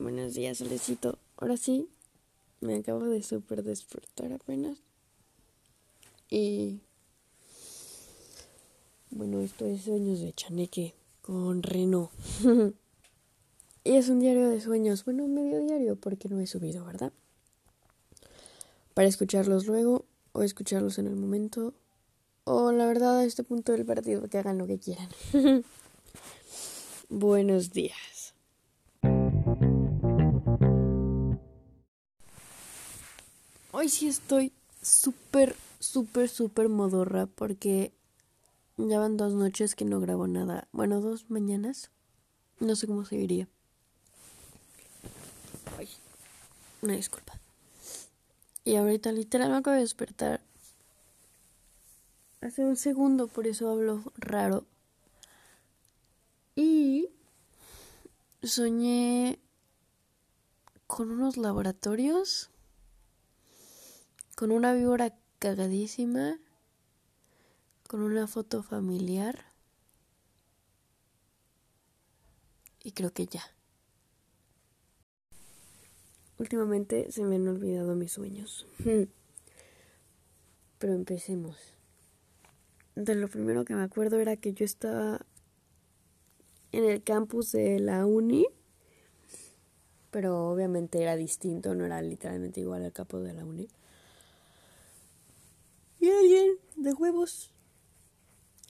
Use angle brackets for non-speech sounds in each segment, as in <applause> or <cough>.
Buenos días, solecito. Ahora sí, me acabo de súper despertar apenas. Y. Bueno, esto es Sueños de Chaneque con Reno. <laughs> y es un diario de sueños. Bueno, medio diario porque no he subido, ¿verdad? Para escucharlos luego o escucharlos en el momento. O la verdad, a este punto del partido, que hagan lo que quieran. <laughs> Buenos días. Hoy sí estoy súper, súper, súper modorra porque ya van dos noches que no grabo nada. Bueno, dos mañanas. No sé cómo se diría. Ay, una disculpa. Y ahorita literal me acabo de despertar. Hace un segundo, por eso hablo raro. Y soñé con unos laboratorios, con una víbora cagadísima, con una foto familiar. Y creo que ya. Últimamente se me han olvidado mis sueños. Pero empecemos. De lo primero que me acuerdo era que yo estaba en el campus de la uni, pero obviamente era distinto, no era literalmente igual al campus de la uni. Y alguien de huevos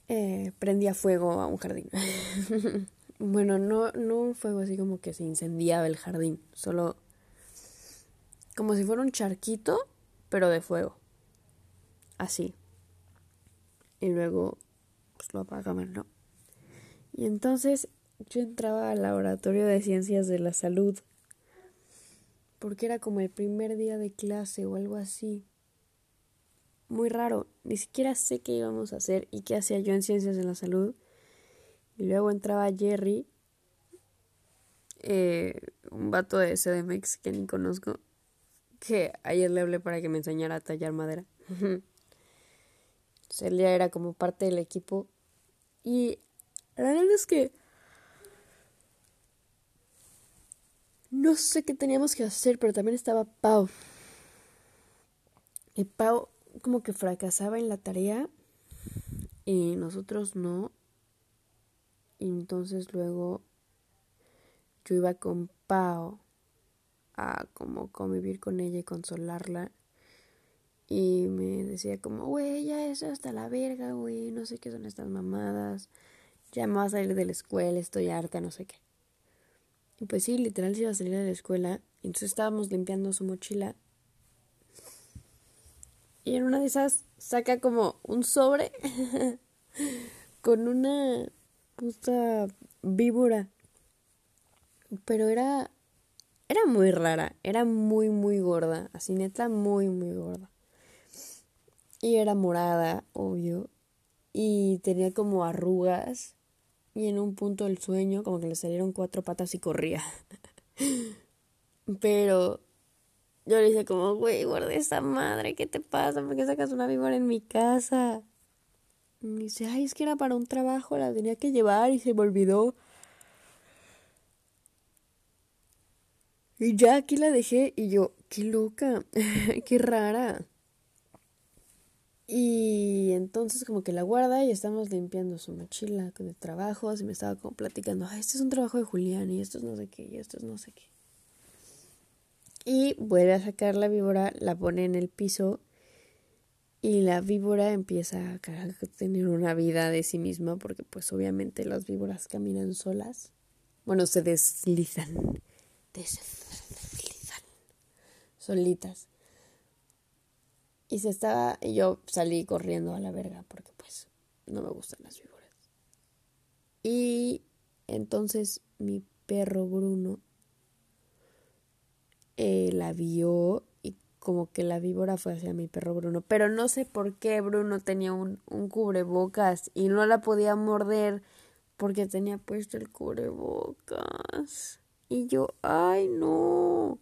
eh, prendía fuego a un jardín. <laughs> bueno, no, no un fuego así como que se incendiaba el jardín, solo como si fuera un charquito, pero de fuego. Así. Y luego, pues lo apagaban, ¿no? Y entonces yo entraba al laboratorio de ciencias de la salud porque era como el primer día de clase o algo así. Muy raro, ni siquiera sé qué íbamos a hacer y qué hacía yo en ciencias de la salud. Y luego entraba Jerry, eh, un vato de CDMX que ni conozco, que ayer le hablé para que me enseñara a tallar madera. Celia era como parte del equipo y la verdad es que no sé qué teníamos que hacer, pero también estaba Pau. Y Pau como que fracasaba en la tarea y nosotros no. Y entonces luego yo iba con Pau a como convivir con ella y consolarla. Y me decía como, güey, ya eso hasta la verga, güey, no sé qué son estas mamadas ya me voy a salir de la escuela, estoy harta, no sé qué. Y pues sí, literal se iba a salir de la escuela. Entonces estábamos limpiando su mochila. Y en una de esas saca como un sobre <laughs> con una puta víbora. Pero era era muy rara, era muy muy gorda, así neta muy muy gorda. Y era morada, obvio, y tenía como arrugas y en un punto del sueño como que le salieron cuatro patas y corría. <laughs> Pero yo le dije como, güey, guarda esa madre, ¿qué te pasa? ¿Por qué sacas una víbora en mi casa? Y me dice, ay, es que era para un trabajo, la tenía que llevar y se me olvidó. Y ya aquí la dejé y yo, qué loca, <laughs> qué rara. Y entonces como que la guarda y estamos limpiando su mochila con el trabajo. y me estaba como platicando, ah, este es un trabajo de Julián y esto es no sé qué y esto es no sé qué. Y vuelve a sacar la víbora, la pone en el piso y la víbora empieza a tener una vida de sí misma porque pues obviamente las víboras caminan solas. Bueno, se deslizan. Deslizan. Solitas. Y se estaba, y yo salí corriendo a la verga porque pues no me gustan las víboras. Y entonces mi perro Bruno eh, la vio y como que la víbora fue hacia mi perro Bruno. Pero no sé por qué Bruno tenía un, un cubrebocas y no la podía morder porque tenía puesto el cubrebocas. Y yo, ay no.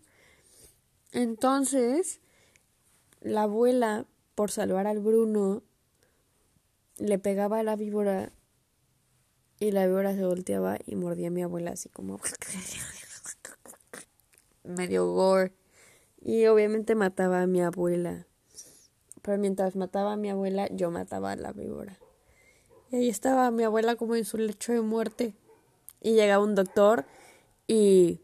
Entonces la abuela, por salvar al Bruno, le pegaba a la víbora y la víbora se volteaba y mordía a mi abuela así como... <laughs> medio gore. Y obviamente mataba a mi abuela. Pero mientras mataba a mi abuela, yo mataba a la víbora. Y ahí estaba mi abuela como en su lecho de muerte. Y llegaba un doctor y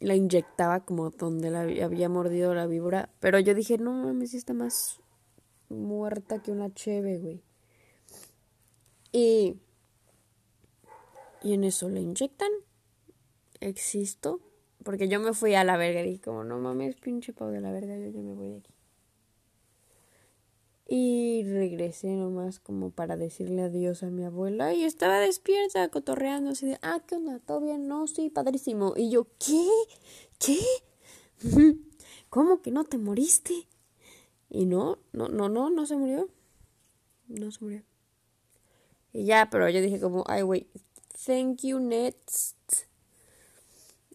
la inyectaba como donde la había mordido la víbora. Pero yo dije, no mames, está más muerta que una cheve, güey. Y, y en eso le inyectan. Existo. Porque yo me fui a la verga y dije, como, no mames, pinche pavo de la verga, yo ya me voy de aquí. Y regresé nomás como para decirle adiós a mi abuela y estaba despierta, cotorreando así de, ah, ¿qué onda? ¿Todo bien? No, sí, padrísimo. Y yo, ¿qué? ¿Qué? <laughs> ¿Cómo que no te moriste? Y no, no, no, no, no se murió. No se murió. Y ya, pero yo dije como, ay, güey, thank you, next.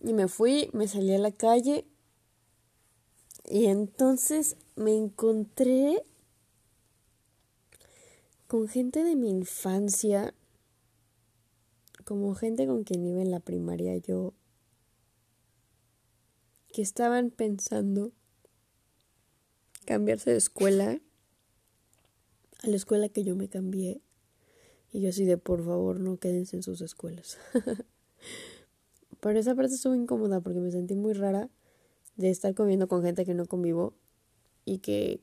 Y me fui, me salí a la calle. Y entonces me encontré con gente de mi infancia, como gente con quien iba en la primaria yo, que estaban pensando cambiarse de escuela a la escuela que yo me cambié. Y yo así de, por favor, no quédense en sus escuelas. <laughs> Pero esa parte estuvo incómoda porque me sentí muy rara de estar comiendo con gente que no convivo y que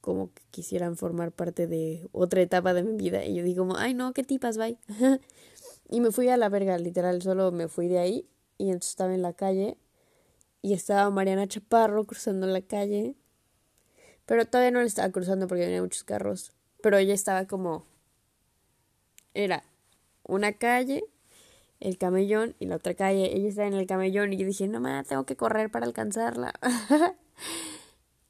como que quisieran formar parte de otra etapa de mi vida. Y yo digo, ay no, qué tipas, bye. <laughs> y me fui a la verga, literal, solo me fui de ahí. Y entonces estaba en la calle. Y estaba Mariana Chaparro cruzando la calle. Pero todavía no le estaba cruzando porque venía muchos carros. Pero ella estaba como. Era una calle, el camellón y la otra calle. Ella estaba en el camellón y yo dije, no más, tengo que correr para alcanzarla. <laughs>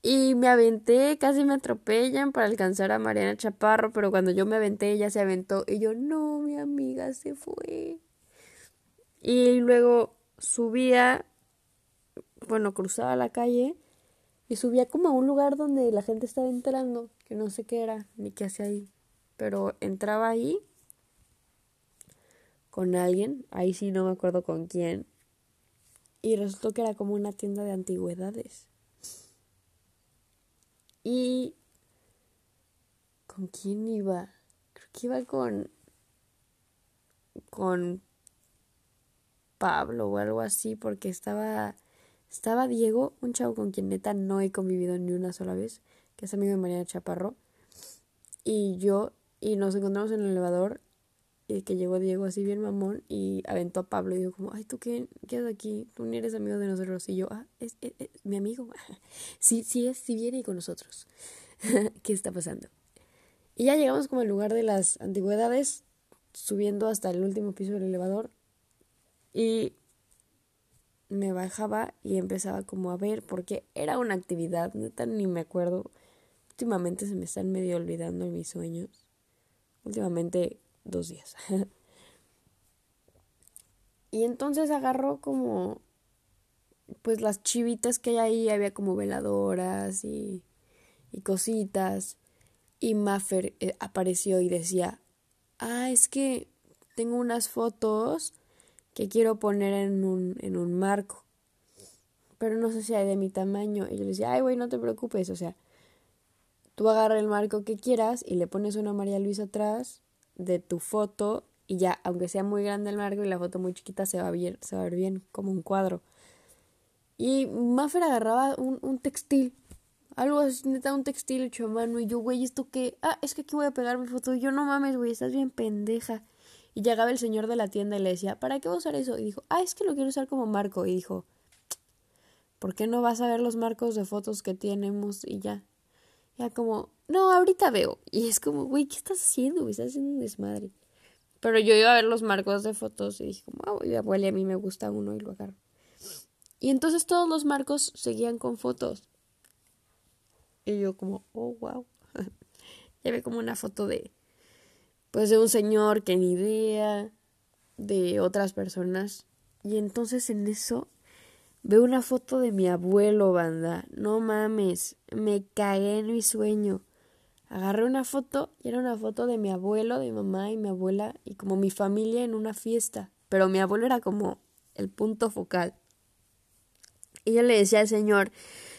Y me aventé, casi me atropellan para alcanzar a Mariana Chaparro, pero cuando yo me aventé, ella se aventó y yo, no, mi amiga se fue. Y luego subía, bueno, cruzaba la calle y subía como a un lugar donde la gente estaba entrando, que no sé qué era, ni qué hacía ahí. Pero entraba ahí con alguien, ahí sí no me acuerdo con quién. Y resultó que era como una tienda de antigüedades. Y... ¿Con quién iba? Creo que iba con... con Pablo o algo así, porque estaba... Estaba Diego, un chavo con quien neta no he convivido ni una sola vez, que es amigo de María Chaparro. Y yo, y nos encontramos en el elevador y que llegó Diego así bien mamón y aventó a Pablo y dijo como, ay, ¿tú qué, qué haces aquí? Tú ni eres amigo de nosotros. Y yo, ah, es, mi amigo. <laughs> sí, sí es, sí viene con nosotros. <laughs> ¿Qué está pasando? Y ya llegamos como al lugar de las antigüedades, subiendo hasta el último piso del elevador. Y me bajaba y empezaba como a ver, porque era una actividad, neta ni me acuerdo. Últimamente se me están medio olvidando mis sueños. Últimamente dos días. <laughs> y entonces agarró como, pues las chivitas que hay ahí, había como veladoras y, y cositas. Y Maffer eh, apareció y decía, ah, es que tengo unas fotos que quiero poner en un, en un marco. Pero no sé si hay de mi tamaño. Y yo le decía, ay, güey, no te preocupes. O sea, tú agarra el marco que quieras y le pones una María Luisa atrás de tu foto y ya, aunque sea muy grande el marco y la foto muy chiquita, se va a ver, se va a ver bien, como un cuadro. Y Maffer agarraba un, un textil, algo así, neta, un textil hecho a mano, y yo, güey, ¿esto qué? Ah, es que aquí voy a pegar mi foto, y yo, no mames, güey, estás bien pendeja. Y llegaba el señor de la tienda y le decía, ¿para qué voy a usar eso? Y dijo, ah, es que lo quiero usar como marco. Y dijo, ¿por qué no vas a ver los marcos de fotos que tenemos? Y ya. Ya como, no, ahorita veo. Y es como, güey, ¿qué estás haciendo? Estás haciendo un desmadre. Pero yo iba a ver los marcos de fotos y dije, como, ah, abuela, a mí me gusta uno y lo agarro. Y entonces todos los marcos seguían con fotos. Y yo como, oh, wow. <laughs> ya ve como una foto de, pues de un señor que ni idea, de otras personas. Y entonces en eso veo una foto de mi abuelo, banda. No mames, me cagué en mi sueño agarré una foto y era una foto de mi abuelo, de mi mamá y mi abuela y como mi familia en una fiesta. Pero mi abuelo era como el punto focal. Y yo le decía al señor,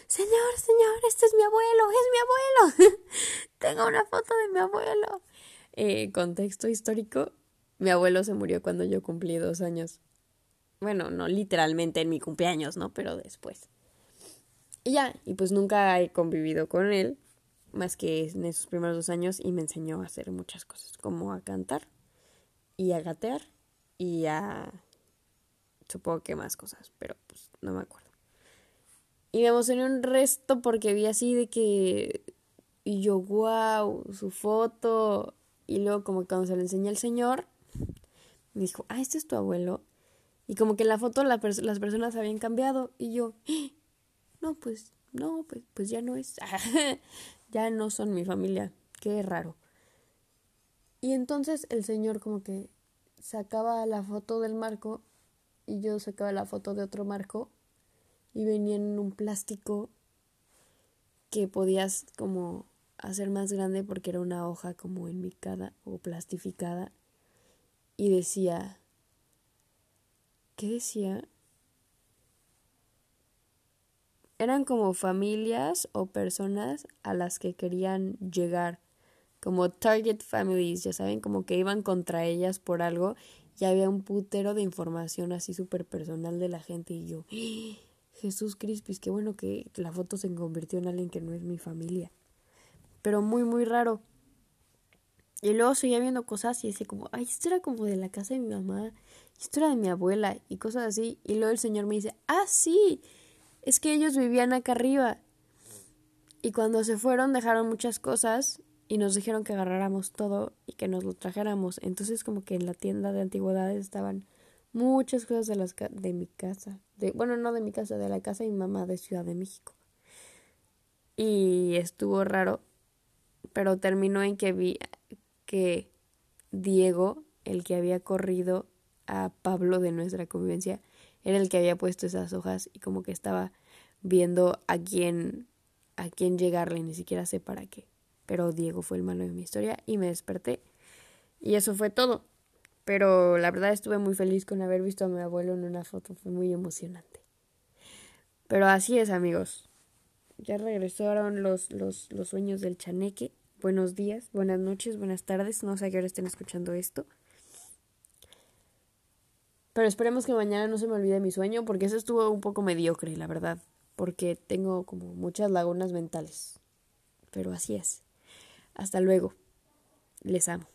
Señor, señor, este es mi abuelo, es mi abuelo. <laughs> Tengo una foto de mi abuelo. Eh, contexto histórico, mi abuelo se murió cuando yo cumplí dos años. Bueno, no literalmente en mi cumpleaños, ¿no? Pero después. Y ya, y pues nunca he convivido con él, más que en esos primeros dos años, y me enseñó a hacer muchas cosas, como a cantar, y a gatear, y a... supongo que más cosas, pero pues no me acuerdo. Y me emocioné un resto porque vi así de que. Y yo, wow, su foto. Y luego, como cuando se le enseñé al señor, me dijo, ah, este es tu abuelo. Y como que en la foto las personas habían cambiado. Y yo, no, pues, no, pues, pues ya no es. <laughs> ya no son mi familia. Qué raro. Y entonces el señor, como que sacaba la foto del marco. Y yo sacaba la foto de otro marco y venían en un plástico que podías como hacer más grande porque era una hoja como enmicada o plastificada y decía ¿qué decía? Eran como familias o personas a las que querían llegar, como target families, ya saben, como que iban contra ellas por algo y había un putero de información así súper personal de la gente y yo Jesús Crispis, qué bueno que la foto se convirtió en alguien que no es mi familia. Pero muy, muy raro. Y luego seguía viendo cosas y decía como, ay, esto era como de la casa de mi mamá, esto era de mi abuela y cosas así. Y luego el Señor me dice, ah, sí, es que ellos vivían acá arriba. Y cuando se fueron dejaron muchas cosas y nos dijeron que agarráramos todo y que nos lo trajéramos. Entonces como que en la tienda de antigüedades estaban muchas cosas de, las, de mi casa. De, bueno, no de mi casa, de la casa de mi mamá de Ciudad de México. Y estuvo raro, pero terminó en que vi que Diego, el que había corrido a Pablo de nuestra convivencia, era el que había puesto esas hojas y como que estaba viendo a quién a quién llegarle, ni siquiera sé para qué. Pero Diego fue el malo de mi historia y me desperté. Y eso fue todo. Pero la verdad estuve muy feliz con haber visto a mi abuelo en una foto, fue muy emocionante. Pero así es, amigos. Ya regresaron los, los, los sueños del chaneque. Buenos días, buenas noches, buenas tardes. No sé a qué hora estén escuchando esto. Pero esperemos que mañana no se me olvide mi sueño, porque eso estuvo un poco mediocre, la verdad. Porque tengo como muchas lagunas mentales. Pero así es. Hasta luego. Les amo.